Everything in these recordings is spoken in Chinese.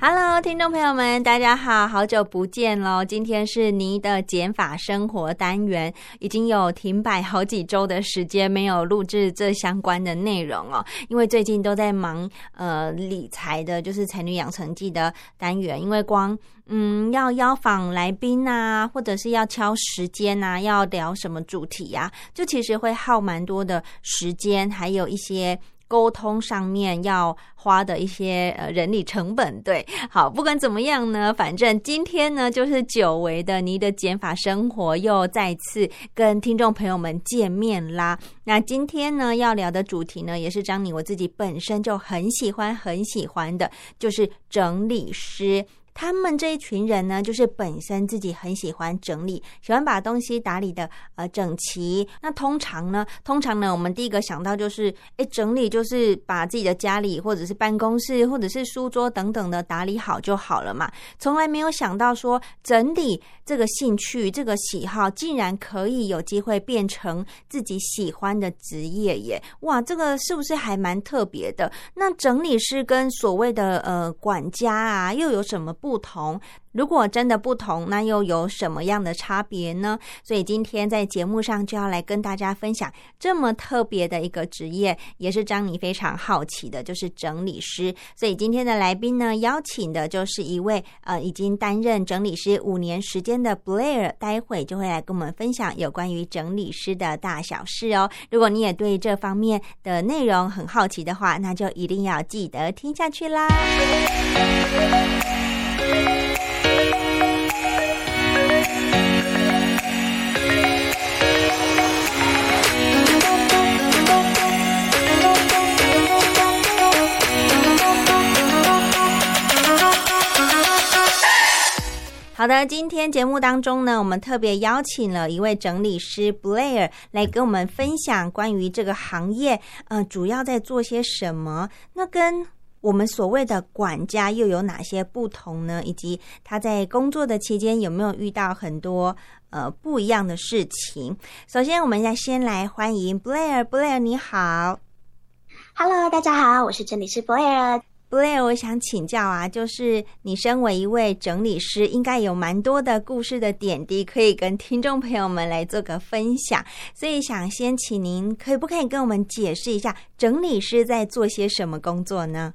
Hello，听众朋友们，大家好，好久不见喽！今天是你的减法生活单元，已经有停摆好几周的时间没有录制这相关的内容哦，因为最近都在忙呃理财的，就是才女养成记的单元，因为光嗯要邀访来宾啊，或者是要敲时间啊，要聊什么主题呀，就其实会耗蛮多的时间，还有一些。沟通上面要花的一些呃人力成本，对，好，不管怎么样呢，反正今天呢就是久违的你的减法生活又再次跟听众朋友们见面啦。那今天呢要聊的主题呢，也是张你我自己本身就很喜欢很喜欢的，就是整理师。他们这一群人呢，就是本身自己很喜欢整理，喜欢把东西打理的呃整齐。那通常呢，通常呢，我们第一个想到就是，哎，整理就是把自己的家里或者是办公室或者是书桌等等的打理好就好了嘛。从来没有想到说，整理这个兴趣、这个喜好，竟然可以有机会变成自己喜欢的职业耶！哇，这个是不是还蛮特别的？那整理师跟所谓的呃管家啊，又有什么不？不同，如果真的不同，那又有什么样的差别呢？所以今天在节目上就要来跟大家分享这么特别的一个职业，也是张妮非常好奇的，就是整理师。所以今天的来宾呢，邀请的就是一位呃已经担任整理师五年时间的 Blair，待会就会来跟我们分享有关于整理师的大小事哦。如果你也对这方面的内容很好奇的话，那就一定要记得听下去啦。好的，今天节目当中呢，我们特别邀请了一位整理师 Blair 来跟我们分享关于这个行业，呃，主要在做些什么。那跟我们所谓的管家又有哪些不同呢？以及他在工作的期间有没有遇到很多呃不一样的事情？首先，我们要先来欢迎 Blair。Blair，你好。Hello，大家好，我是整理师 Blair。Blair，我想请教啊，就是你身为一位整理师，应该有蛮多的故事的点滴可以跟听众朋友们来做个分享，所以想先请您，可以不可以跟我们解释一下，整理师在做些什么工作呢？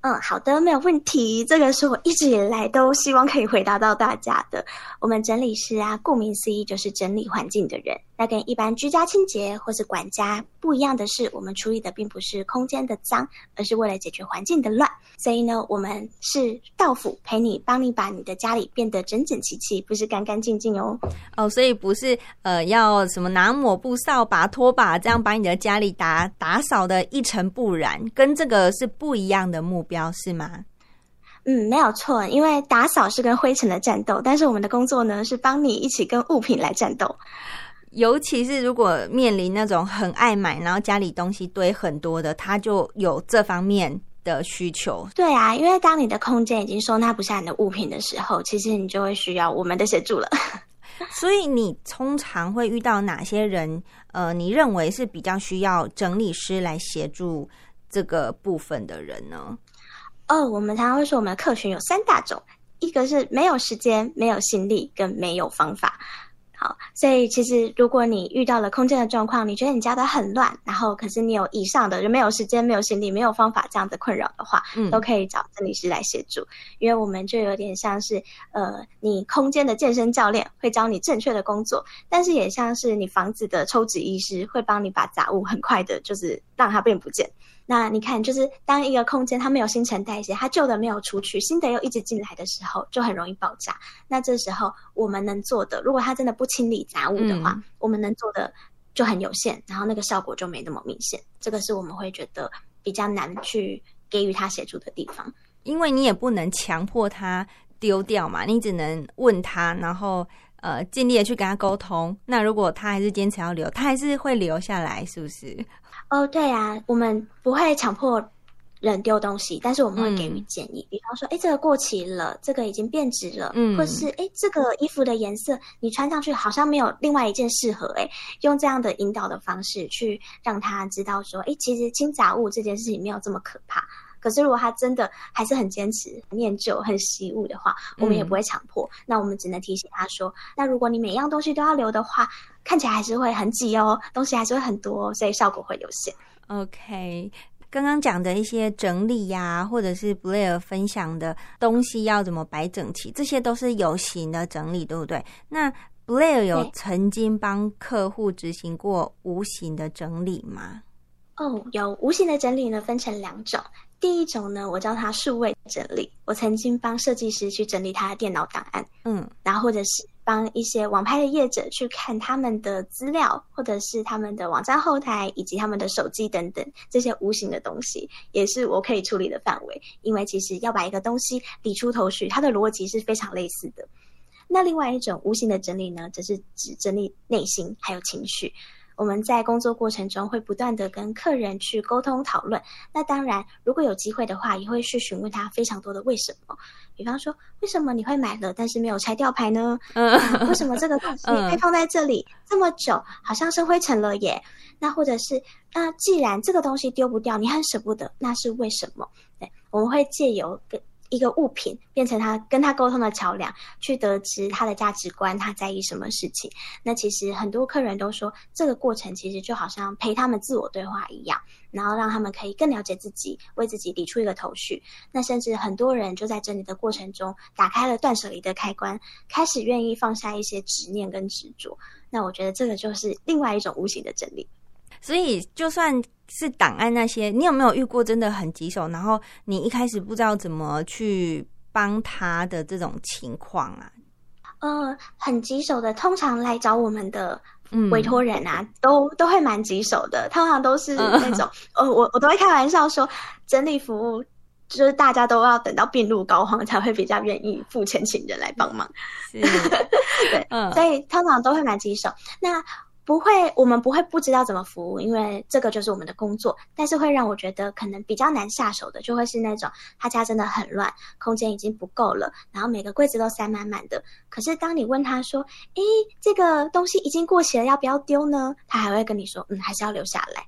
嗯，好的，没有问题。这个是我一直以来都希望可以回答到大家的。我们整理师啊，顾名思义就是整理环境的人。那跟一般居家清洁或是管家不一样的是，我们处理的并不是空间的脏，而是为了解决环境的乱。所以呢，我们是到府陪你，帮你把你的家里变得整整齐齐，不是干干净净哦。哦，所以不是呃要什么拿抹布、扫把、拖把这样把你的家里打打扫的一尘不染，跟这个是不一样的目标，是吗？嗯，没有错，因为打扫是跟灰尘的战斗，但是我们的工作呢是帮你一起跟物品来战斗。尤其是如果面临那种很爱买，然后家里东西堆很多的，他就有这方面的需求。对啊，因为当你的空间已经收纳不下你的物品的时候，其实你就会需要我们的协助了。所以你通常会遇到哪些人？呃，你认为是比较需要整理师来协助这个部分的人呢？哦，我们常常会说，我们的客群有三大种，一个是没有时间、没有心力跟没有方法。好，所以其实如果你遇到了空间的状况，你觉得你家的很乱，然后可是你有以上的就没有时间、没有心力、没有方法这样的困扰的话，嗯，都可以找整理师来协助，因为我们就有点像是呃，你空间的健身教练会教你正确的工作，但是也像是你房子的抽纸医师会帮你把杂物很快的，就是让它变不见。那你看，就是当一个空间它没有新陈代谢，它旧的没有出去，新的又一直进来的时候，就很容易爆炸。那这时候我们能做的，如果它真的不清理杂物的话，我们能做的就很有限，然后那个效果就没那么明显。这个是我们会觉得比较难去给予他协助的地方。因为你也不能强迫他丢掉嘛，你只能问他，然后呃尽力的去跟他沟通。那如果他还是坚持要留，他还是会留下来，是不是？哦，对啊，我们不会强迫人丢东西，但是我们会给予建议。比方说，哎，这个过期了，这个已经变质了，嗯，或是哎，这个衣服的颜色你穿上去好像没有另外一件适合，哎，用这样的引导的方式去让他知道说，哎，其实清杂物这件事情没有这么可怕。可是，如果他真的还是很坚持、念旧、很习物的话，我们也不会强迫。那我们只能提醒他说：“那如果你每样东西都要留的话，看起来还是会很挤哦，东西还是会很多，所以效果会有限。” OK，刚刚讲的一些整理呀，或者是 Blair 分享的东西要怎么摆整齐，这些都是有形的整理，对不对？那 Blair 有曾经帮客户执行过无形的整理吗？哦，有无形的整理呢，分成两种。第一种呢，我叫它数位整理。我曾经帮设计师去整理他的电脑档案，嗯，然后或者是帮一些网拍的业者去看他们的资料，或者是他们的网站后台以及他们的手机等等这些无形的东西，也是我可以处理的范围。因为其实要把一个东西理出头绪，它的逻辑是非常类似的。那另外一种无形的整理呢，则是指整理内心还有情绪。我们在工作过程中会不断的跟客人去沟通讨论。那当然，如果有机会的话，也会去询问他非常多的为什么。比方说，为什么你会买了，但是没有拆吊牌呢？为什么这个东西被放在这里这么久，好像是灰尘了耶？那或者是，那既然这个东西丢不掉，你很舍不得，那是为什么？对，我们会借由跟。一个物品变成他跟他沟通的桥梁，去得知他的价值观，他在意什么事情。那其实很多客人都说，这个过程其实就好像陪他们自我对话一样，然后让他们可以更了解自己，为自己理出一个头绪。那甚至很多人就在整理的过程中，打开了断舍离的开关，开始愿意放下一些执念跟执着。那我觉得这个就是另外一种无形的整理。所以，就算是档案那些，你有没有遇过真的很棘手？然后你一开始不知道怎么去帮他的这种情况啊？呃，很棘手的，通常来找我们的委托人啊，都都会蛮棘手的。通常都是那种，呃，我我都会开玩笑说，整理服务就是大家都要等到病入膏肓才会比较愿意付钱请人来帮忙。对，嗯，所以通常都会蛮棘手。那不会，我们不会不知道怎么服务，因为这个就是我们的工作。但是会让我觉得可能比较难下手的，就会是那种他家真的很乱，空间已经不够了，然后每个柜子都塞满满的。可是当你问他说：“诶，这个东西已经过期了，要不要丢呢？”他还会跟你说：“嗯，还是要留下来。”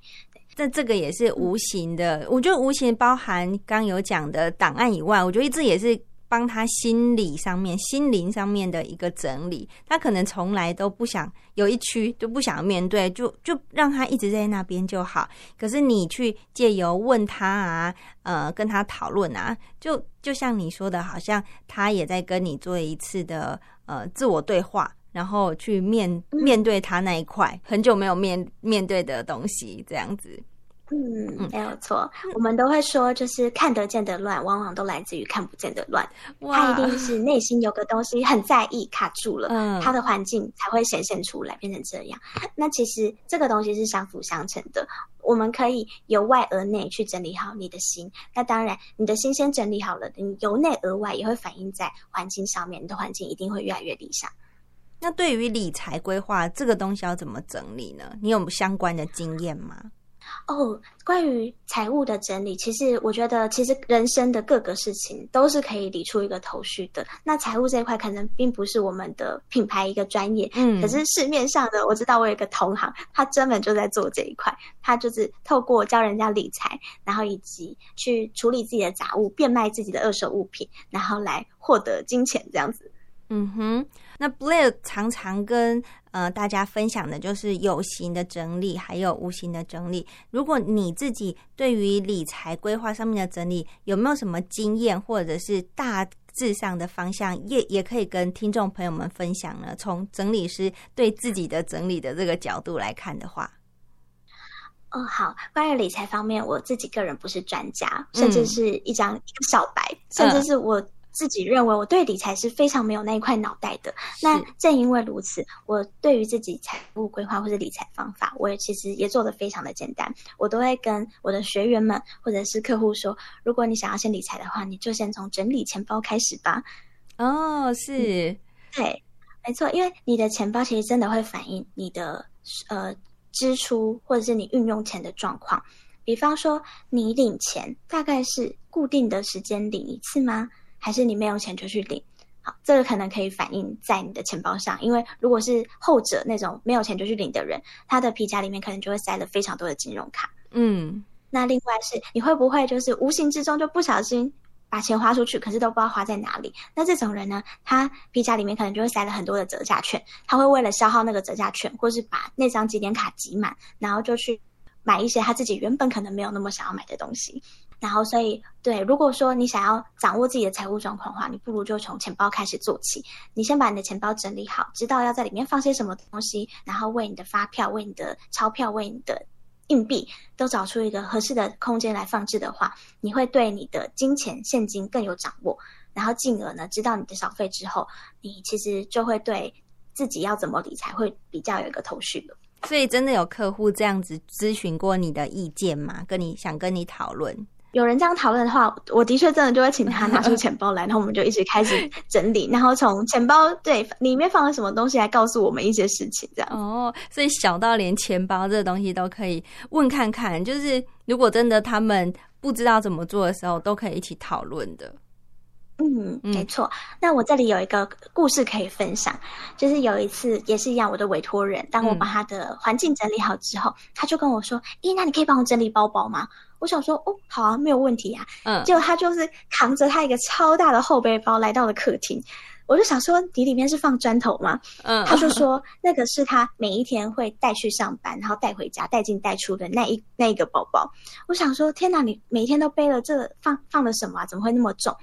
那这个也是无形的，我觉得无形包含刚有讲的档案以外，我觉得这也是。帮他心理上面、心灵上面的一个整理，他可能从来都不想有一区就不想面对，就就让他一直在那边就好。可是你去借由问他啊，呃，跟他讨论啊，就就像你说的，好像他也在跟你做一次的呃自我对话，然后去面面对他那一块很久没有面面对的东西，这样子。嗯，没有错。我们都会说，就是看得见的乱，往往都来自于看不见的乱。他一定是内心有个东西很在意，卡住了，他的环境才会显现出来，变成这样。那其实这个东西是相辅相成的。我们可以由外而内去整理好你的心。那当然，你的心先整理好了，你由内而外也会反映在环境上面，你的环境一定会越来越理想。那对于理财规划这个东西要怎么整理呢？你有相关的经验吗？哦，关于财务的整理，其实我觉得，其实人生的各个事情都是可以理出一个头绪的。那财务这一块可能并不是我们的品牌一个专业，嗯，可是市面上的我知道，我有一个同行，他专门就在做这一块，他就是透过教人家理财，然后以及去处理自己的杂物、变卖自己的二手物品，然后来获得金钱这样子。嗯哼，那 Blair 常常跟呃大家分享的就是有形的整理，还有无形的整理。如果你自己对于理财规划上面的整理有没有什么经验，或者是大致上的方向，也也可以跟听众朋友们分享呢？从整理师对自己的整理的这个角度来看的话，哦，好，关于理财方面，我自己个人不是专家，甚至是一张小白，甚至是我。自己认为我对理财是非常没有那一块脑袋的。那正因为如此，我对于自己财务规划或者理财方法，我也其实也做的非常的简单。我都会跟我的学员们或者是客户说，如果你想要先理财的话，你就先从整理钱包开始吧。哦，是，对，没错，因为你的钱包其实真的会反映你的呃支出或者是你运用钱的状况。比方说，你领钱大概是固定的时间领一次吗？还是你没有钱就去领？好，这个可能可以反映在你的钱包上，因为如果是后者那种没有钱就去领的人，他的皮夹里面可能就会塞了非常多的金融卡。嗯，那另外是你会不会就是无形之中就不小心把钱花出去，可是都不知道花在哪里？那这种人呢，他皮夹里面可能就会塞了很多的折价券，他会为了消耗那个折价券，或是把那张积点卡挤满，然后就去。买一些他自己原本可能没有那么想要买的东西，然后所以对，如果说你想要掌握自己的财务状况的话，你不如就从钱包开始做起。你先把你的钱包整理好，知道要在里面放些什么东西，然后为你的发票、为你的钞票、为你的硬币都找出一个合适的空间来放置的话，你会对你的金钱现金更有掌握，然后进而呢，知道你的小费之后，你其实就会对自己要怎么理财会比较有一个头绪了。所以真的有客户这样子咨询过你的意见吗？跟你想跟你讨论？有人这样讨论的话，我的确真的就会请他拿出 钱包来，然后我们就一起开始整理，然后从钱包对里面放了什么东西来告诉我们一些事情，这样。哦，所以小到连钱包这个东西都可以问看看，就是如果真的他们不知道怎么做的时候，都可以一起讨论的。嗯，没错。那我这里有一个故事可以分享，就是有一次也是一样，我的委托人，当我把他的环境整理好之后，他就跟我说：“咦，那你可以帮我整理包包吗？”我想说：“哦，好啊，没有问题啊。”嗯，结果他就是扛着他一个超大的后背包来到了客厅。我就想说，你里面是放砖头吗？嗯，他就说那个是他每一天会带去上班，然后带回家、带进带出的那一那一个包包。我想说，天哪，你每天都背了这放放了什么？怎么会那么重？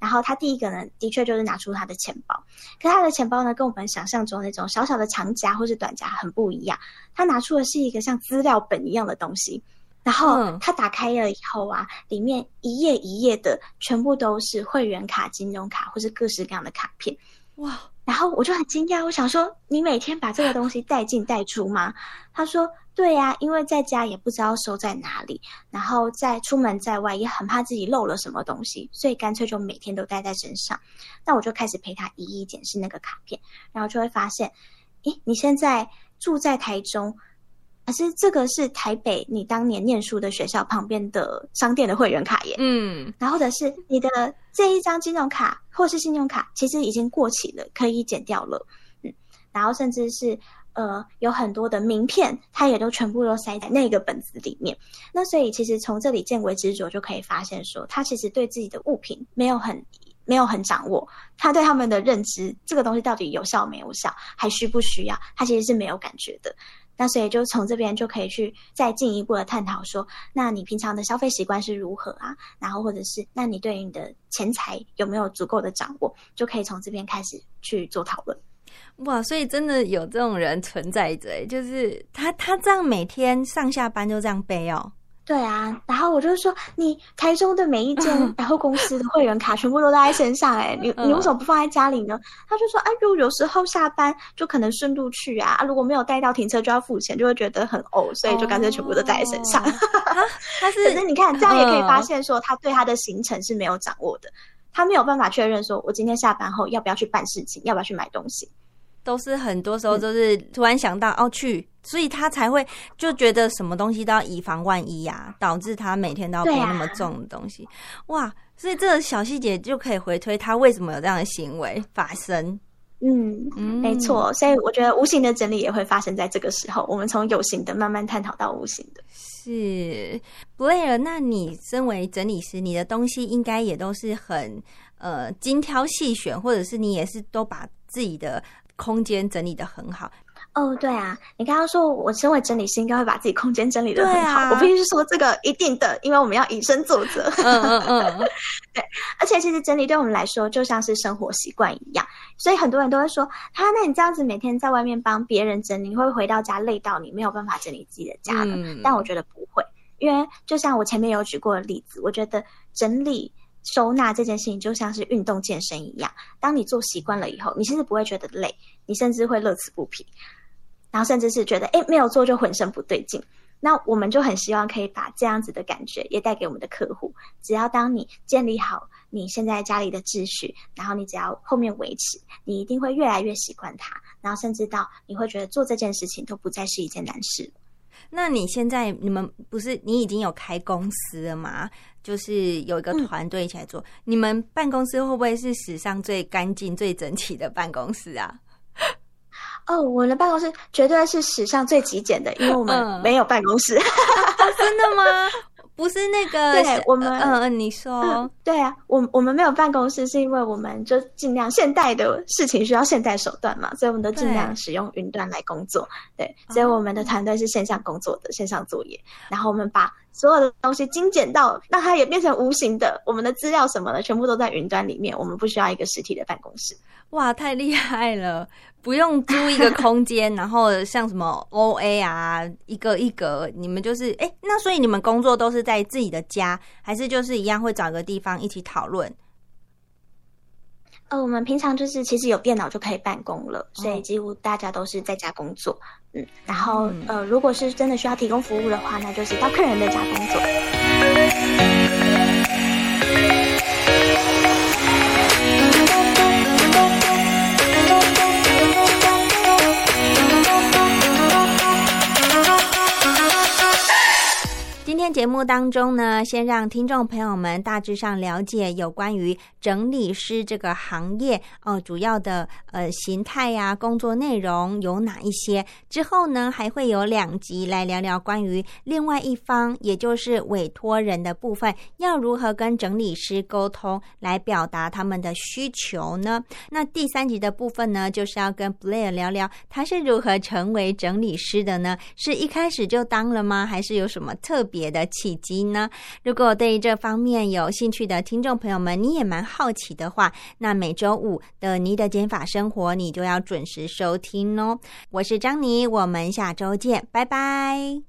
然后他第一个呢，的确就是拿出他的钱包，可他的钱包呢，跟我们想象中那种小小的长夹或是短夹很不一样。他拿出的是一个像资料本一样的东西。然后他打开了以后啊，里面一页一页的全部都是会员卡、金融卡或是各式各样的卡片，哇！然后我就很惊讶，我想说，你每天把这个东西带进带出吗？他说，对呀，因为在家也不知道收在哪里，然后在出门在外也很怕自己漏了什么东西，所以干脆就每天都带在身上。那我就开始陪他一一检视那个卡片，然后就会发现，诶，你现在住在台中。可是这个是台北你当年念书的学校旁边的商店的会员卡耶，嗯，然后或者是你的这一张金融卡或是信用卡，其实已经过期了，可以剪掉了，嗯，然后甚至是呃有很多的名片，它也都全部都塞在那个本子里面。那所以其实从这里见微知著就可以发现，说他其实对自己的物品没有很没有很掌握，他对他们的认知，这个东西到底有效没有效，还需不需要，他其实是没有感觉的。那所以就从这边就可以去再进一步的探讨说，那你平常的消费习惯是如何啊？然后或者是那你对于你的钱财有没有足够的掌握，就可以从这边开始去做讨论。哇，所以真的有这种人存在着，就是他他这样每天上下班就这样背哦。对啊，然后我就说，你台中的每一间百货公司的会员卡全部都带在身上，哎，你你为什么不放在家里呢？他就说，哎，如果有时候下班就可能顺路去啊，如果没有带到停车就要付钱，就会觉得很呕，所以就干脆全部都带在身上。他 是，可是你看这样也可以发现说，他对他的行程是没有掌握的，他没有办法确认说我今天下班后要不要去办事情，要不要去买东西。都是很多时候都是突然想到哦去，所以他才会就觉得什么东西都要以防万一呀，导致他每天都要背那么重的东西。哇，所以这个小细节就可以回推他为什么有这样的行为发生。嗯，没错。所以我觉得无形的整理也会发生在这个时候。我们从有形的慢慢探讨到无形的。是布莱尔，那你身为整理师，你的东西应该也都是很呃精挑细选，或者是你也是都把自己的。空间整理的很好哦，对啊，你刚刚说我身为整理师应该会把自己空间整理的很好，我必须说这个一定的，因为我们要以身作则。嗯嗯嗯，对，而且其实整理对我们来说就像是生活习惯一样，所以很多人都会说，他那你这样子每天在外面帮别人整理，会回到家累到你没有办法整理自己的家呢？但我觉得不会，因为就像我前面有举过的例子，我觉得整理收纳这件事情就像是运动健身一样，当你做习惯了以后，你甚至不会觉得累，你甚至会乐此不疲，然后甚至是觉得哎没有做就浑身不对劲。那我们就很希望可以把这样子的感觉也带给我们的客户。只要当你建立好你现在家里的秩序，然后你只要后面维持，你一定会越来越习惯它，然后甚至到你会觉得做这件事情都不再是一件难事。那你现在你们不是你已经有开公司了吗？就是有一个团队一起来做，你们办公室会不会是史上最干净、最整齐的办公室啊？哦，我的办公室绝对是史上最极简的，因为我们没有办公室。真的吗？不是那个，对我们，嗯，你说，对啊，我我们没有办公室，是因为我们就尽量现代的事情需要现代手段嘛，所以我们都尽量使用云端来工作。对，所以我们的团队是线上工作的，线上作业，然后我们把所有的东西精简到让它也变成无形的，我们的资料什么的全部都在云端里面，我们不需要一个实体的办公室。哇，太厉害了！不用租一个空间，然后像什么 O A 啊，一个一格，你们就是哎，那所以你们工作都是在自己的家，还是就是一样会找个地方一起讨论？呃，我们平常就是其实有电脑就可以办公了，所以几乎大家都是在家工作。嗯，然后呃，如果是真的需要提供服务的话，那就是到客人的家工作。今天节目当中呢，先让听众朋友们大致上了解有关于整理师这个行业哦，主要的呃形态呀，工作内容有哪一些。之后呢，还会有两集来聊聊关于另外一方，也就是委托人的部分，要如何跟整理师沟通，来表达他们的需求呢？那第三集的部分呢，就是要跟 Blair 聊聊他是如何成为整理师的呢？是一开始就当了吗？还是有什么特别？的契机呢？如果对这方面有兴趣的听众朋友们，你也蛮好奇的话，那每周五的你的减法生活，你就要准时收听哦。我是张妮，我们下周见，拜拜。